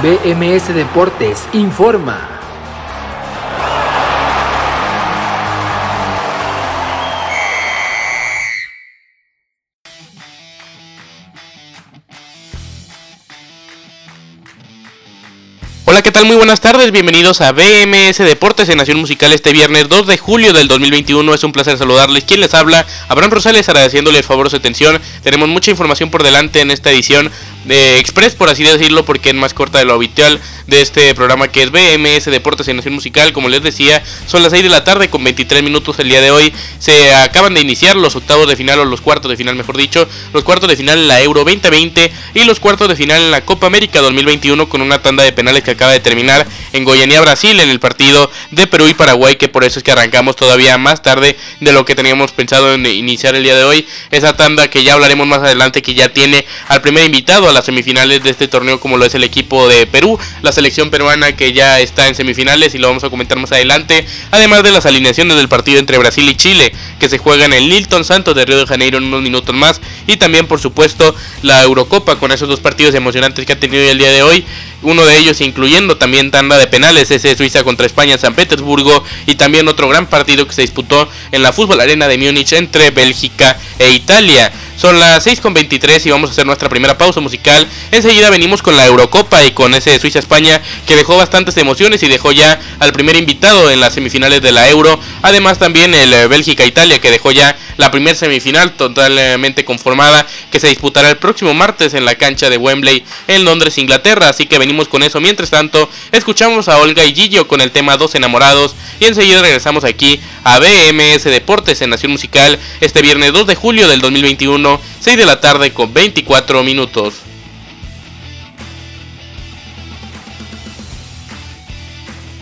BMS Deportes informa. Hola, ¿qué tal? Muy buenas tardes, bienvenidos a BMS Deportes en Nación Musical este viernes 2 de julio del 2021. Es un placer saludarles. ¿Quién les habla? Abraham Rosales, agradeciéndole el favor su atención. Tenemos mucha información por delante en esta edición Express, por así decirlo, porque es más corta de lo habitual de este programa que es BMS Deportes en Nación Musical. Como les decía, son las 6 de la tarde con 23 minutos el día de hoy. Se acaban de iniciar los octavos de final o los cuartos de final, mejor dicho, los cuartos de final en la Euro 2020 y los cuartos de final en la Copa América 2021 con una tanda de penales que acaba de terminar en Goianía, Brasil, en el partido de Perú y Paraguay, que por eso es que arrancamos todavía más tarde de lo que teníamos pensado en iniciar el día de hoy. Esa tanda que ya hablaremos más adelante, que ya tiene al primer invitado a las semifinales de este torneo, como lo es el equipo de Perú, la selección peruana que ya está en semifinales y lo vamos a comentar más adelante, además de las alineaciones del partido entre Brasil y Chile, que se juega en el Nilton Santos de Río de Janeiro en unos minutos más, y también por supuesto la Eurocopa con esos dos partidos emocionantes que ha tenido el día de hoy uno de ellos incluyendo también tanda de penales, ese Suiza contra España San Petersburgo y también otro gran partido que se disputó en la Fútbol Arena de Múnich entre Bélgica e Italia. Son las 6.23 y vamos a hacer nuestra primera pausa musical. Enseguida venimos con la Eurocopa y con ese Suiza-España que dejó bastantes emociones y dejó ya al primer invitado en las semifinales de la Euro. Además también el eh, Bélgica-Italia que dejó ya la primera semifinal totalmente conformada que se disputará el próximo martes en la cancha de Wembley en Londres, Inglaterra. Así que venimos con eso. Mientras tanto, escuchamos a Olga y Gillo con el tema Dos Enamorados y enseguida regresamos aquí a BMS Deportes en Nación Musical este viernes 2 de julio del 2021 6 de la tarde con 24 minutos.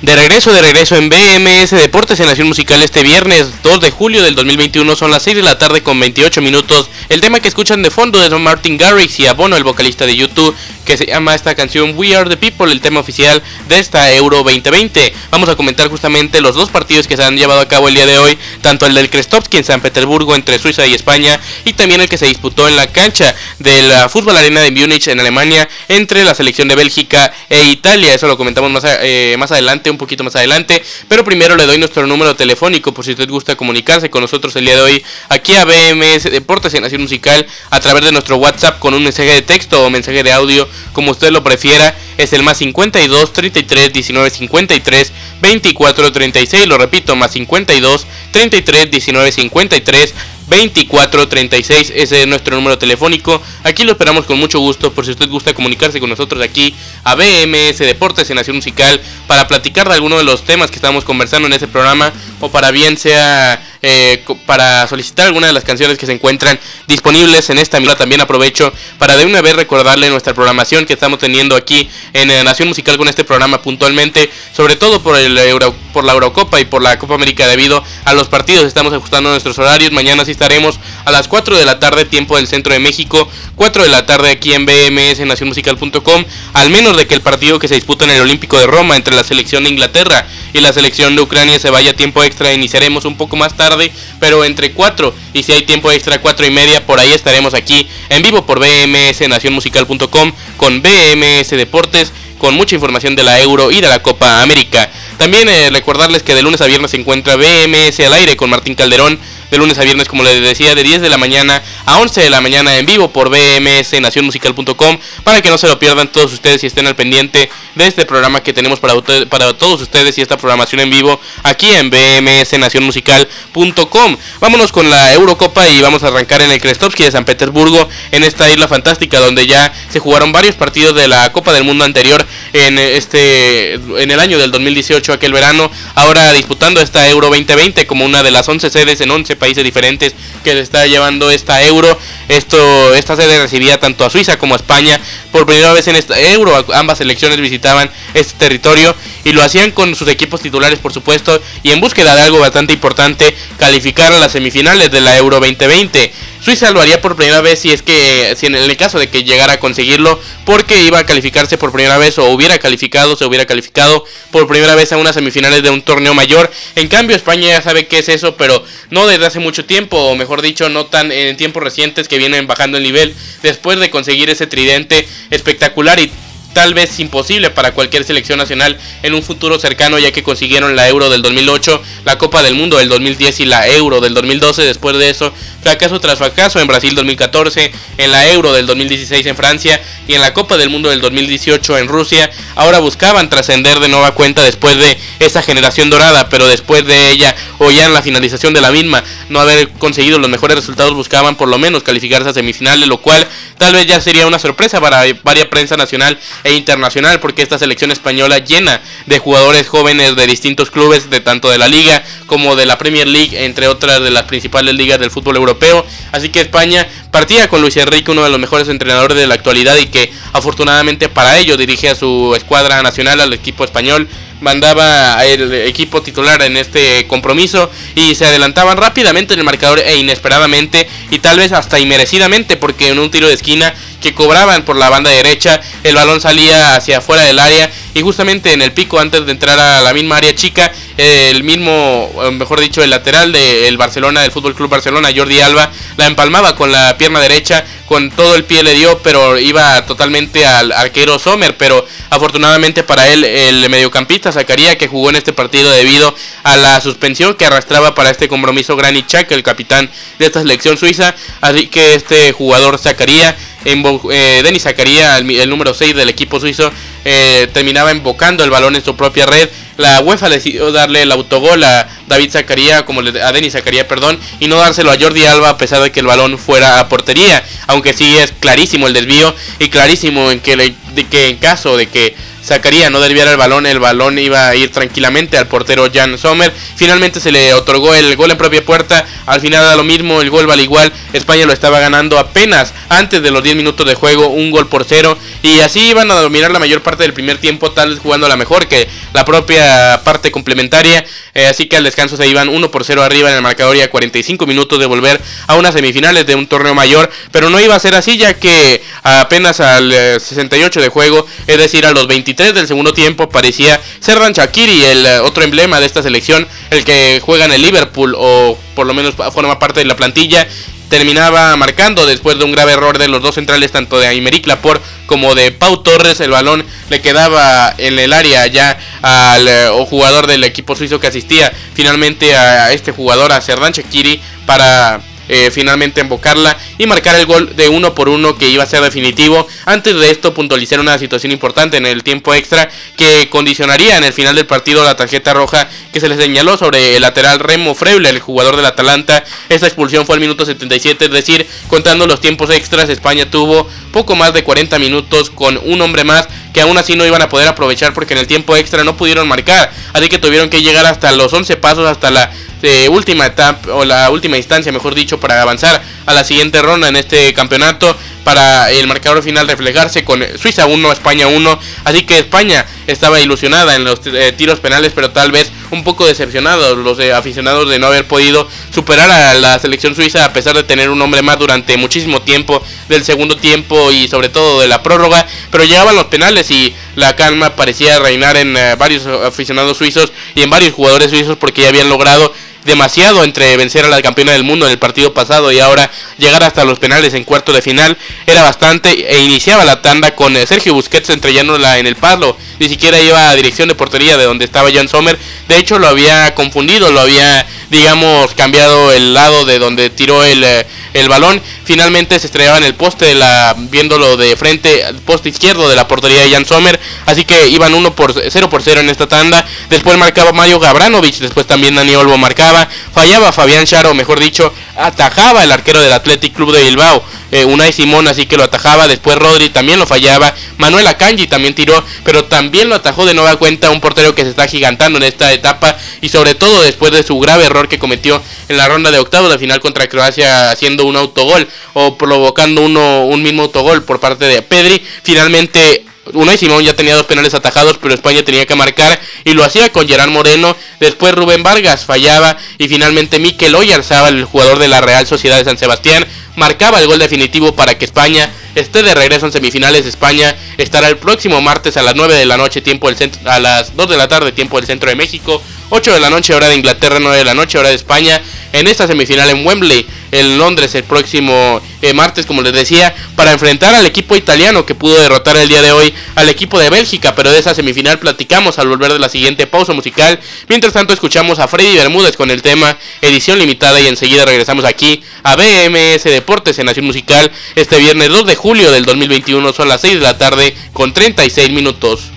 De regreso, de regreso en BMS Deportes en Nación Musical este viernes 2 de julio del 2021 son las 6 de la tarde con 28 minutos. El tema que escuchan de fondo es Martin Garrix y Abono, el vocalista de YouTube, que se llama esta canción We Are the People, el tema oficial de esta Euro 2020. Vamos a comentar justamente los dos partidos que se han llevado a cabo el día de hoy, tanto el del Krestovsky en San Petersburgo entre Suiza y España y también el que se disputó en la cancha de la Fútbol Arena de Múnich en Alemania entre la selección de Bélgica e Italia. Eso lo comentamos más, eh, más adelante un poquito más adelante. Pero primero le doy nuestro número telefónico por si usted gusta comunicarse con nosotros el día de hoy aquí a BMS Deportes en Nación Musical a través de nuestro WhatsApp con un mensaje de texto o mensaje de audio como usted lo prefiera. Es el más 52 33 19 53 24 36. Lo repito, más 52 33 19 53 2436, ese es nuestro número telefónico. Aquí lo esperamos con mucho gusto por si usted gusta comunicarse con nosotros aquí a BMS Deportes en Nación Musical para platicar de alguno de los temas que estamos conversando en ese programa o para bien sea eh, para solicitar alguna de las canciones que se encuentran disponibles en esta mira. También aprovecho para de una vez recordarle nuestra programación que estamos teniendo aquí en Nación Musical con este programa puntualmente, sobre todo por, el Euro, por la Eurocopa y por la Copa América debido a los partidos. Estamos ajustando nuestros horarios. Mañana sí estaremos a las 4 de la tarde, tiempo del centro de México, 4 de la tarde aquí en BMS nacionmusical.com, al menos de que el partido que se disputa en el Olímpico de Roma entre la selección de Inglaterra y la selección de Ucrania se vaya a tiempo extra. Iniciaremos un poco más tarde, pero entre 4 y si hay tiempo extra, 4 y media, por ahí estaremos aquí en vivo por BMS nacionmusical.com con BMS Deportes con mucha información de la Euro y de la Copa América. También eh, recordarles que de lunes a viernes se encuentra BMS al aire con Martín Calderón de lunes a viernes, como les decía, de 10 de la mañana a 11 de la mañana en vivo por BMS Nacionmusical.com para que no se lo pierdan todos ustedes y estén al pendiente de este programa que tenemos para, para todos ustedes y esta programación en vivo aquí en BMS Nacionmusical.com. Vámonos con la Eurocopa y vamos a arrancar en el Krestovsky de San Petersburgo, en esta isla fantástica donde ya se jugaron varios partidos de la Copa del Mundo anterior en este en el año del 2018, aquel verano, ahora disputando esta Euro 2020 como una de las 11 sedes en 11 países diferentes que se está llevando esta euro. Esto, esta sede recibía tanto a Suiza como a España por primera vez en esta euro. Ambas selecciones visitaban este territorio y lo hacían con sus equipos titulares, por supuesto, y en búsqueda de algo bastante importante, calificar a las semifinales de la Euro 2020. Suiza lo haría por primera vez si es que, si en el caso de que llegara a conseguirlo, porque iba a calificarse por primera vez o hubiera calificado, se hubiera calificado por primera vez a unas semifinales de un torneo mayor. En cambio, España ya sabe qué es eso, pero no desde hace mucho tiempo, o mejor dicho, no tan en tiempos recientes que vienen bajando el nivel después de conseguir ese tridente espectacular y tal vez imposible para cualquier selección nacional en un futuro cercano ya que consiguieron la Euro del 2008, la Copa del Mundo del 2010 y la Euro del 2012. Después de eso, fracaso tras fracaso en Brasil 2014, en la Euro del 2016 en Francia y en la Copa del Mundo del 2018 en Rusia. Ahora buscaban trascender de nueva cuenta después de esa generación dorada, pero después de ella o ya en la finalización de la misma, no haber conseguido los mejores resultados, buscaban por lo menos calificarse a semifinales, lo cual tal vez ya sería una sorpresa para varias prensa nacional e internacional, porque esta selección española llena de jugadores jóvenes de distintos clubes, de tanto de la liga como de la Premier League, entre otras de las principales ligas del fútbol europeo. Así que España partía con Luis Enrique, uno de los mejores entrenadores de la actualidad y que afortunadamente para ello dirige a su escuadra nacional, al equipo español mandaba el equipo titular en este compromiso y se adelantaban rápidamente en el marcador e inesperadamente y tal vez hasta inmerecidamente porque en un tiro de esquina que cobraban por la banda derecha el balón salía hacia afuera del área y justamente en el pico antes de entrar a la misma área chica el mismo mejor dicho el lateral del Barcelona del Fútbol Club Barcelona Jordi Alba la empalmaba con la pierna derecha con todo el pie le dio pero iba totalmente al arquero Sommer pero afortunadamente para él el mediocampista sacaría que jugó en este partido debido a la suspensión que arrastraba para este compromiso Granit Xhaka, el capitán de esta selección suiza. Así que este jugador sacaría, eh, Denis sacaría el, número 6 del equipo suizo, eh, terminaba invocando el balón en su propia red. La UEFA decidió darle el autogol a David Zacaría, como a Denis Zacaría, perdón, y no dárselo a Jordi Alba a pesar de que el balón fuera a portería. Aunque sí es clarísimo el desvío y clarísimo en que, de que en caso de que sacaría, no desviara el balón, el balón iba a ir tranquilamente al portero Jan Sommer. Finalmente se le otorgó el gol en propia puerta, al final da lo mismo, el gol vale igual, España lo estaba ganando apenas antes de los 10 minutos de juego, un gol por cero, y así iban a dominar la mayor parte del primer tiempo, tal vez jugando la mejor que la propia parte complementaria, eh, así que al descanso se iban 1 por 0 arriba en el marcador y a 45 minutos de volver a unas semifinales de un torneo mayor, pero no iba a ser así ya que apenas al 68 eh, de juego, es decir, a los 23 del segundo tiempo parecía Serran Shakiri, el eh, otro emblema de esta selección, el que juega en el Liverpool o por lo menos forma parte de la plantilla terminaba marcando después de un grave error de los dos centrales, tanto de Aymeric Laporte como de Pau Torres. El balón le quedaba en el área ya al eh, jugador del equipo suizo que asistía finalmente a este jugador, a Serdan Shakiri, para eh, finalmente embocarla y marcar el gol de uno por uno que iba a ser definitivo. Antes de esto puntualizar una situación importante en el tiempo extra que condicionaría en el final del partido la tarjeta roja que se le señaló sobre el lateral Remo Freble, el jugador del Atalanta. Esta expulsión fue al minuto 77, es decir, contando los tiempos extras, España tuvo poco más de 40 minutos con un hombre más que aún así no iban a poder aprovechar porque en el tiempo extra no pudieron marcar. Así que tuvieron que llegar hasta los 11 pasos, hasta la eh, última etapa, o la última instancia, mejor dicho, para avanzar a la siguiente ronda en este campeonato para el marcador final reflejarse con Suiza 1, España 1. Así que España estaba ilusionada en los eh, tiros penales, pero tal vez un poco decepcionados los eh, aficionados de no haber podido superar a la selección suiza a pesar de tener un hombre más durante muchísimo tiempo del segundo tiempo y sobre todo de la prórroga. Pero llegaban los penales y la calma parecía reinar en eh, varios aficionados suizos y en varios jugadores suizos porque ya habían logrado demasiado entre vencer a la campeona del mundo en el partido pasado y ahora llegar hasta los penales en cuarto de final. Era bastante e iniciaba la tanda con eh, Sergio Busquets entrellándola en el palo, ni siquiera iba a dirección de portería de donde estaba Jan Sommer, de hecho lo había confundido, lo había digamos cambiado el lado de donde tiró el, eh, el balón, finalmente se estrellaba en el poste de la viéndolo de frente al poste izquierdo de la portería de Jan Sommer, así que iban 1 por 0 por 0 en esta tanda, después marcaba Mario Gabranovich, después también Dani Olmo marcaba, fallaba Fabián Charo, mejor dicho, atajaba el arquero del Athletic Club de Bilbao, eh, Unai Simón así que lo atajaba, después Rodri también lo fallaba, Manuel Akanji también tiró, pero también lo atajó de nueva cuenta un portero que se está gigantando en esta etapa y sobre todo después de su grave error que cometió en la ronda de octavos de final contra Croacia haciendo un autogol o provocando uno, un mismo autogol por parte de Pedri, finalmente Unai Simón ya tenía dos penales atajados, pero España tenía que marcar y lo hacía con Gerard Moreno. Después Rubén Vargas fallaba y finalmente Mikel Oyarzabal, el jugador de la Real Sociedad de San Sebastián, marcaba el gol definitivo para que España esté de regreso en semifinales. España estará el próximo martes a las 9 de la noche, tiempo a las 2 de la tarde, tiempo del centro de México, 8 de la noche hora de Inglaterra, 9 de la noche hora de España, en esta semifinal en Wembley, en Londres, el próximo eh, martes, como les decía, para enfrentar al equipo italiano que pudo derrotar el día de hoy al equipo de Bélgica, pero de esa semifinal platicamos al volver de la siguiente pausa musical. Mientras tanto, escuchamos a Freddy Bermúdez con el tema edición limitada y enseguida regresamos aquí a BMS Deportes en Nación Musical este viernes 2 de julio del 2021, son las 6 de la tarde con 36 minutos.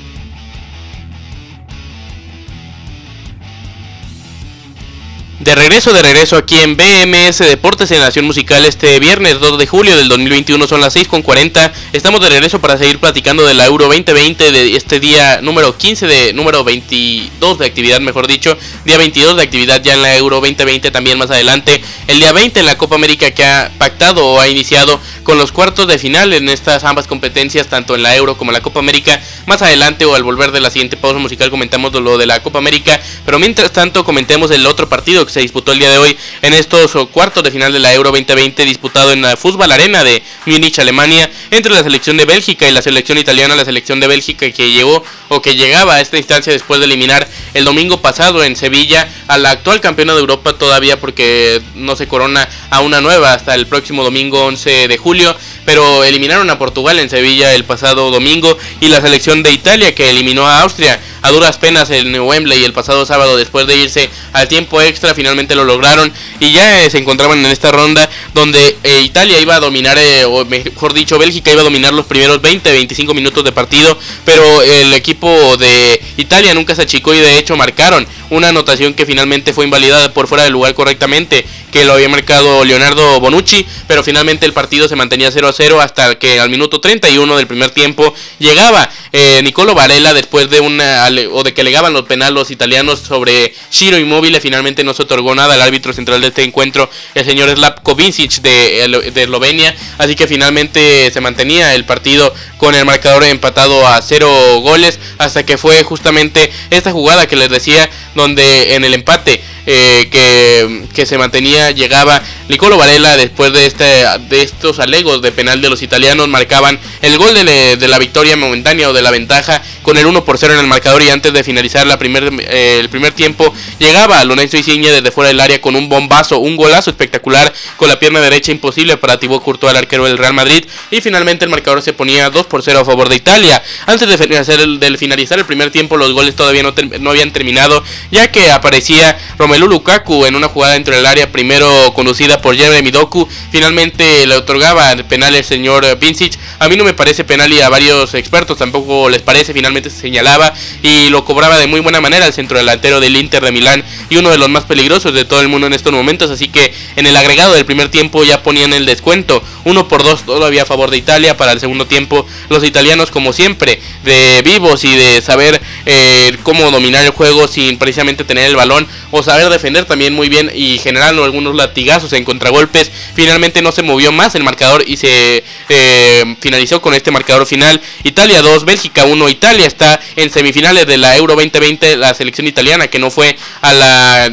De regreso, de regreso aquí en BMS Deportes en Nación Musical este viernes 2 de julio del 2021 son las 6.40. Estamos de regreso para seguir platicando de la Euro 2020 de este día número 15 de número 22 de actividad, mejor dicho, día 22 de actividad ya en la Euro 2020 también más adelante. El día 20 en la Copa América que ha pactado o ha iniciado con los cuartos de final en estas ambas competencias, tanto en la Euro como en la Copa América. Más adelante o al volver de la siguiente pausa musical comentamos lo de la Copa América, pero mientras tanto comentemos el otro partido se disputó el día de hoy en estos cuartos de final de la Euro 2020 disputado en la Fútbol Arena de Múnich, Alemania, entre la selección de Bélgica y la selección italiana, la selección de Bélgica que llegó o que llegaba a esta instancia después de eliminar el domingo pasado en Sevilla a la actual campeona de Europa todavía porque no se corona a una nueva hasta el próximo domingo 11 de julio, pero eliminaron a Portugal en Sevilla el pasado domingo y la selección de Italia que eliminó a Austria a duras penas en Wembley el pasado sábado después de irse al tiempo extra finalmente lo lograron y ya eh, se encontraban en esta ronda donde eh, Italia iba a dominar eh, o mejor dicho Bélgica iba a dominar los primeros 20 25 minutos de partido pero el equipo de Italia nunca se achicó y de hecho marcaron una anotación que finalmente fue invalidada por fuera del lugar correctamente que lo había marcado Leonardo Bonucci, pero finalmente el partido se mantenía 0 a 0 hasta que al minuto 31 del primer tiempo llegaba eh, Nicolo Varela después de una o de que legaban los penales los italianos sobre Shiro Immobile, finalmente no se otorgó nada al árbitro central de este encuentro, el señor Slavko Vincic de, de Eslovenia, así que finalmente se mantenía el partido con el marcador empatado a 0 goles hasta que fue justamente esta jugada que les decía donde en el empate eh, que, se mantenía, llegaba Nicolo Varela después de, este, de estos alegos de penal de los italianos, marcaban el gol de, la victoria momentánea o de la ventaja con el 1 por 0 en el marcador y antes de finalizar la primer, eh, el primer tiempo llegaba Lorenzo Insigne desde fuera del área con un bombazo, un golazo espectacular con la pierna derecha imposible para Thibaut Courtois, el arquero del Real Madrid y finalmente el marcador se ponía 2 por 0 a favor de Italia. Antes de finalizar el, finalizar el primer tiempo los goles todavía no, no habían terminado ya que aparecía Romelu Lukaku en una jugada dentro del área, primero conducida por Jeremy Doku, finalmente le otorgaba penal el señor Vincic. A mí no me parece penal y a varios expertos tampoco les parece, finalmente se señalaba y lo cobraba de muy buena manera el centro delantero del Inter de Milán y uno de los más peligrosos de todo el mundo en estos momentos, así que en el agregado del primer tiempo ya ponían el descuento, uno por dos todavía a favor de Italia, para el segundo tiempo los italianos como siempre, de vivos y de saber eh, cómo dominar el juego sin precisamente tener el balón o saber defender también muy bien y generando algunos latigazos en contragolpes. Finalmente no se movió más el marcador y se eh, finalizó con este marcador final. Italia 2, Bélgica 1. Italia está en semifinales de la Euro 2020, la selección italiana que no fue a la,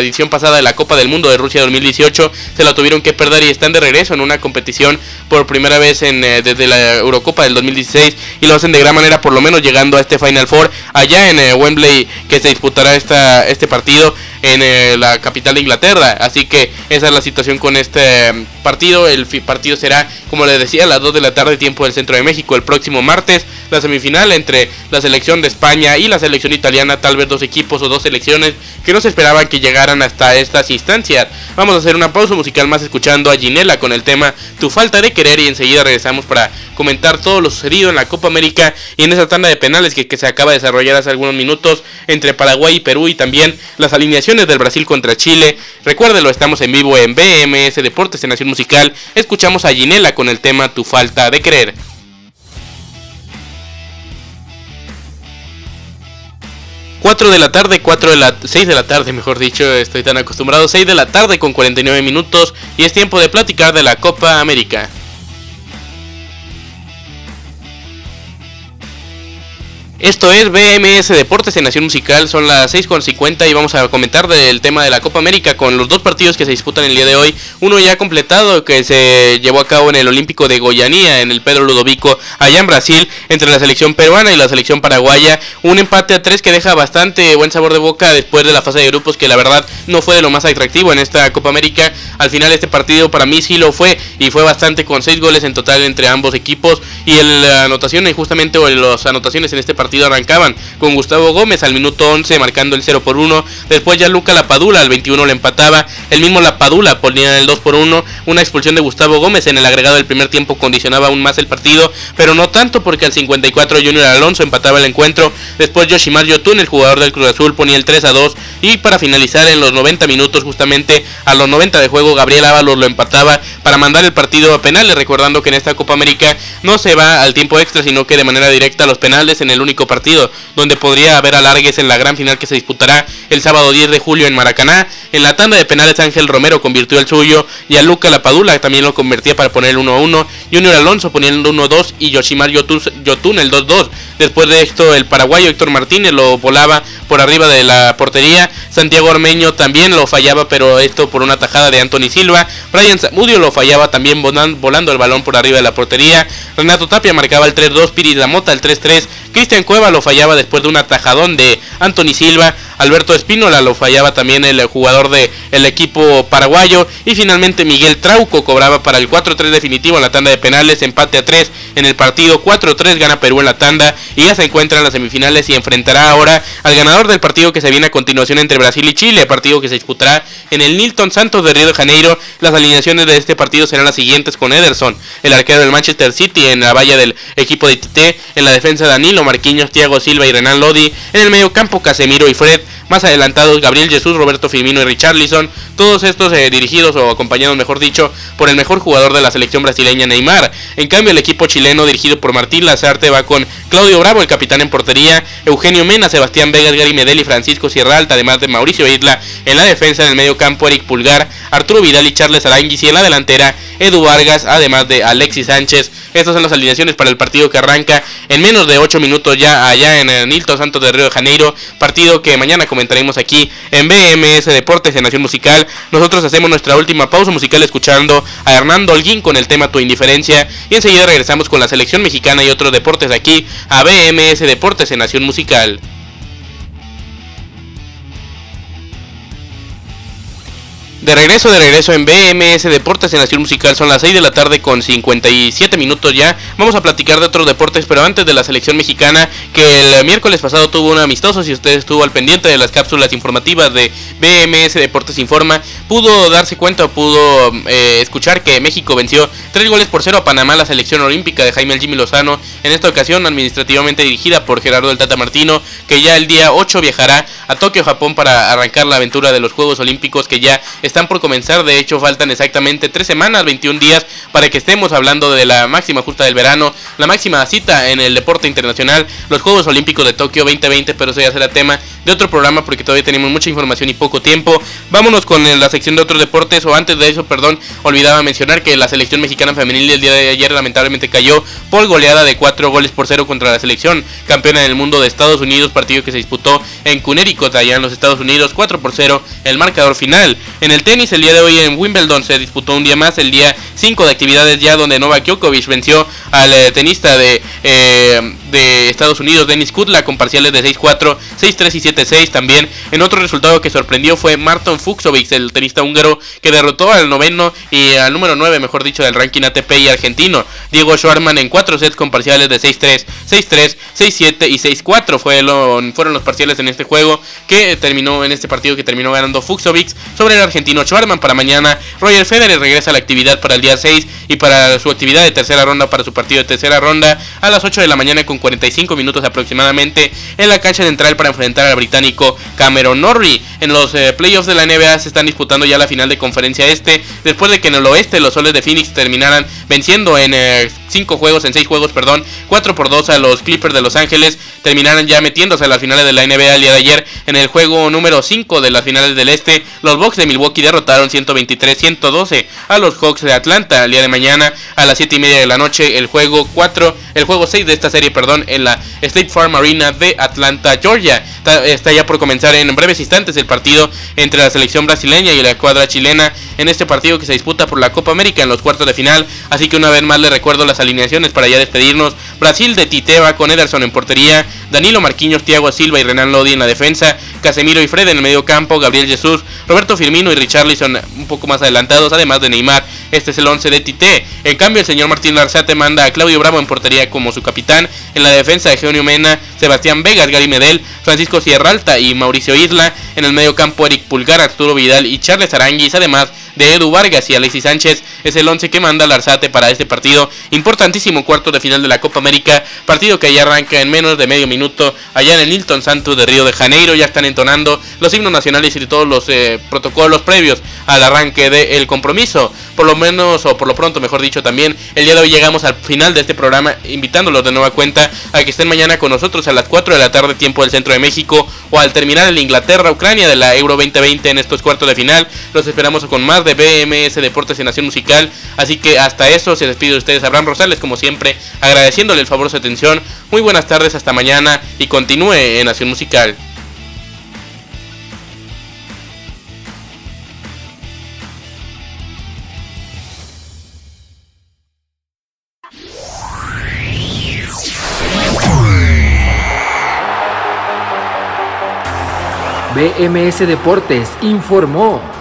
edición pasada de la Copa del Mundo de Rusia 2018. Se la tuvieron que perder y están de regreso en una competición por primera vez en, eh, desde la Eurocopa del 2016 y lo hacen de gran manera por lo menos llegando a este Final Four allá en eh, Wembley que se disputará esta, este partido en eh, la capital de Inglaterra. Así que esa es la situación con este mm, partido. El partido será, como les decía, a las 2 de la tarde, tiempo del centro de México, el próximo martes. La semifinal entre la selección de España y la selección italiana, tal vez dos equipos o dos selecciones que no se esperaban que llegaran hasta estas instancias. Vamos a hacer una pausa musical más escuchando a Ginela con el tema Tu falta de querer y enseguida regresamos para comentar todo lo sucedido en la Copa América y en esa tanda de penales que, que se acaba de desarrollar hace algunos minutos entre Paraguay y Perú y también las alineaciones del Brasil contra Chile. Recuérdelo, estamos en vivo en BMS Deportes en Nación Musical. Escuchamos a Ginela con el tema Tu falta de querer. 4 de la tarde, 4 de la 6 de la tarde, mejor dicho, estoy tan acostumbrado, 6 de la tarde con 49 minutos y es tiempo de platicar de la Copa América. Esto es BMS Deportes en Nación Musical, son las 6.50 y vamos a comentar del tema de la Copa América con los dos partidos que se disputan el día de hoy. Uno ya completado que se llevó a cabo en el Olímpico de Goyanía, en el Pedro Ludovico, allá en Brasil, entre la selección peruana y la selección paraguaya. Un empate a tres que deja bastante buen sabor de boca después de la fase de grupos que la verdad no fue de lo más atractivo en esta Copa América. Al final este partido para mí sí lo fue y fue bastante con seis goles en total entre ambos equipos y la anotación y justamente las anotaciones en este partido partido arrancaban con Gustavo Gómez al minuto 11 marcando el 0 por 1. Después ya Luca Lapadula al 21 le empataba. El mismo Lapadula ponía el 2 por 1. Una expulsión de Gustavo Gómez en el agregado del primer tiempo condicionaba aún más el partido. Pero no tanto porque al 54 Junior Alonso empataba el encuentro. Después Yoshimar Yotun, el jugador del Cruz Azul, ponía el 3 a 2. Y para finalizar en los 90 minutos, justamente a los 90 de juego, Gabriel Ábalos lo empataba para mandar el partido a penales. Recordando que en esta Copa América no se va al tiempo extra, sino que de manera directa a los penales en el único partido donde podría haber alargues en la gran final que se disputará el sábado 10 de julio en Maracaná. En la tanda de penales Ángel Romero convirtió el suyo y a Luca Lapadula también lo convertía para poner el 1-1. Junior Alonso poniendo el 1-2 y Yoshimar Yotun el 2-2. Después de esto el paraguayo Héctor Martínez lo volaba por arriba de la portería. Santiago Ormeño también lo fallaba, pero esto por una tajada de Anthony Silva. Brian Zamudio lo fallaba también volando el balón por arriba de la portería. Renato Tapia marcaba el 3-2, Piri Mota el 3-3. Cristian Cueva lo fallaba después de un atajadón de Anthony Silva. Alberto Espínola lo fallaba también el jugador del el equipo paraguayo. Y finalmente Miguel Trauco cobraba para el 4-3 definitivo en la tanda de penales. Empate a 3 en el partido. 4-3 gana Perú en la tanda. Y ya se encuentra en las semifinales y enfrentará ahora al ganador del partido que se viene a continuación entre Brasil y Chile. Partido que se disputará en el Nilton Santos de Río de Janeiro. Las alineaciones de este partido serán las siguientes con Ederson, el arquero del Manchester City en la valla del equipo de Tite. En la defensa Danilo, Marquinhos, Thiago Silva y Renan Lodi. En el medio campo Casemiro y Fred. Más adelantados Gabriel Jesús, Roberto Firmino y Richarlison. Todos estos eh, dirigidos o acompañados, mejor dicho, por el mejor jugador de la selección brasileña, Neymar. En cambio, el equipo chileno dirigido por Martín Lazarte va con Claudio Bravo, el capitán en portería, Eugenio Mena, Sebastián Vega, Gary Medel y Francisco Sierra Alta, de Mauricio Isla. En la defensa, en el medio campo, Eric Pulgar, Arturo Vidal y Charles Aranguis. Y en la delantera, Edu Vargas, además de Alexis Sánchez. Estas son las alineaciones para el partido que arranca en menos de 8 minutos ya allá en el Nilton Santos de Río de Janeiro. Partido que mañana comentaremos aquí en BMS Deportes en Nación Musical. Nosotros hacemos nuestra última pausa musical escuchando a Hernando Holguín con el tema Tu Indiferencia. Y enseguida regresamos con la selección mexicana y otros deportes aquí a BMS Deportes en Nación Musical. De regreso, de regreso en BMS Deportes en Nación Musical. Son las 6 de la tarde con 57 minutos ya. Vamos a platicar de otros deportes, pero antes de la selección mexicana, que el miércoles pasado tuvo un amistoso. Si usted estuvo al pendiente de las cápsulas informativas de BMS Deportes Informa, pudo darse cuenta o pudo eh, escuchar que México venció 3 goles por 0 a Panamá, la selección olímpica de Jaime Jimmy Lozano. En esta ocasión, administrativamente dirigida por Gerardo del Tata Martino, que ya el día 8 viajará a Tokio, Japón, para arrancar la aventura de los Juegos Olímpicos que ya está están por comenzar. De hecho, faltan exactamente 3 semanas, 21 días, para que estemos hablando de la máxima justa del verano, la máxima cita en el deporte internacional, los Juegos Olímpicos de Tokio 2020, pero eso ya será tema de otro programa porque todavía tenemos mucha información y poco tiempo. Vámonos con la sección de otros deportes, o antes de eso, perdón, olvidaba mencionar que la selección mexicana femenil el día de ayer lamentablemente cayó por goleada de 4 goles por 0 contra la selección campeona del mundo de Estados Unidos, partido que se disputó en Connecticut, allá en los Estados Unidos, 4 por 0 el marcador final. En el tenis, el día de hoy en Wimbledon se disputó un día más, el día 5 de actividades ya, donde Novak Djokovic venció al eh, tenista de, eh, de Estados Unidos, Denis Kudla, con parciales de 6-4, 6-3 y 7-6. También en otro resultado que sorprendió fue Marton Fuxovic, el tenista húngaro, que derrotó al noveno y al número 9, mejor dicho, del ranking ATP y argentino. Diego Schwarman en 4 sets con parciales de 6-3, 6-3, 6-7 y 6-4 fueron los parciales en este juego que terminó en este partido que terminó ganando Fuxovic sobre el argentino Schwarman para mañana. Roger Federer regresa a la actividad para el día 6 y para su actividad de tercera ronda para su partido de tercera ronda a las 8 de la mañana con 45 minutos aproximadamente en la cancha central para enfrentar al británico Cameron Norrie. En los eh, playoffs de la NBA se están disputando ya la final de conferencia este después de que en el oeste los soles de Phoenix terminaran venciendo en... Eh, 5 juegos, en 6 juegos, perdón, 4 por 2 a los Clippers de Los Ángeles, terminaron ya metiéndose a las finales de la NBA el día de ayer. En el juego número 5 de las finales del Este, los Bucks de Milwaukee derrotaron 123-112 a los Hawks de Atlanta. El día de mañana a las 7 y media de la noche, el juego 4, el juego 6 de esta serie, perdón, en la State Farm Arena de Atlanta, Georgia. Está, ya por comenzar en breves instantes el partido entre la selección brasileña y la cuadra chilena en este partido que se disputa por la Copa América en los cuartos de final. Así que una vez más le recuerdo las alineaciones para ya despedirnos. Brasil de Titeva con Ederson en portería, Danilo Marquinhos, Thiago Silva y Renan Lodi en la defensa, Casemiro y Fred en el medio campo, Gabriel Jesús, Roberto Firmino y Richarlison un poco más adelantados, además de Neymar. Este es el 11 de Tite. En cambio, el señor Martín Larzate manda a Claudio Bravo en portería como su capitán. En la defensa de Geonio Mena, Sebastián Vegas, Gary Medel, Francisco Sierralta y Mauricio Isla. En el medio campo, Eric Pulgar, Arturo Vidal y Charles Aranguis, además de Edu Vargas y Alexis Sánchez. Es el 11 que manda Larzate para este partido. Importantísimo cuarto de final de la Copa América. Partido que ya arranca en menos de medio minuto allá en el Nilton Santos de Río de Janeiro. Ya están entonando los himnos nacionales y todos los eh, protocolos previos al arranque del compromiso. Por lo menos, o por lo pronto, mejor dicho, también el día de hoy llegamos al final de este programa, invitándolos de nueva cuenta a que estén mañana con nosotros a las 4 de la tarde, tiempo del centro de México, o al terminar el Inglaterra-Ucrania de la Euro 2020 en estos cuartos de final. Los esperamos con más de BMS Deportes en Nación Musical. Así que hasta eso se despide de ustedes Abraham Rosales, como siempre, agradeciéndole el favor de su atención. Muy buenas tardes, hasta mañana y continúe en Nación Musical. BMS Deportes informó.